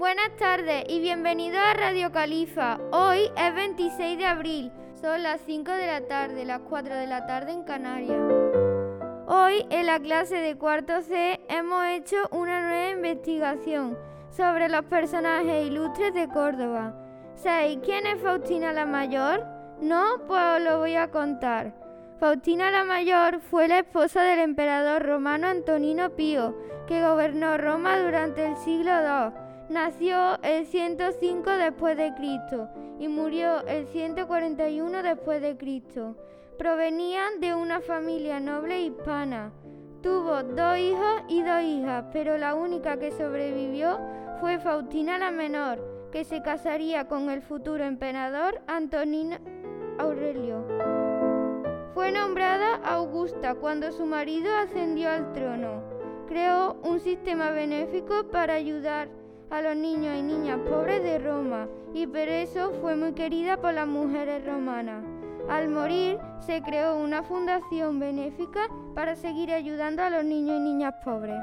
Buenas tardes y bienvenidos a Radio Califa. Hoy es 26 de abril, son las 5 de la tarde, las 4 de la tarde en Canarias. Hoy en la clase de cuarto C hemos hecho una nueva investigación sobre los personajes ilustres de Córdoba. ¿Sabéis quién es Faustina la Mayor? No, pues os lo voy a contar. Faustina la Mayor fue la esposa del emperador romano Antonino Pío, que gobernó Roma durante el siglo II. Nació el 105 después de Cristo y murió el 141 después de Cristo. Provenían de una familia noble hispana. Tuvo dos hijos y dos hijas, pero la única que sobrevivió fue Faustina la Menor, que se casaría con el futuro emperador Antonino Aurelio. Fue nombrada Augusta cuando su marido ascendió al trono. Creó un sistema benéfico para ayudar a los niños y niñas pobres de Roma y por eso fue muy querida por las mujeres romanas. Al morir se creó una fundación benéfica para seguir ayudando a los niños y niñas pobres.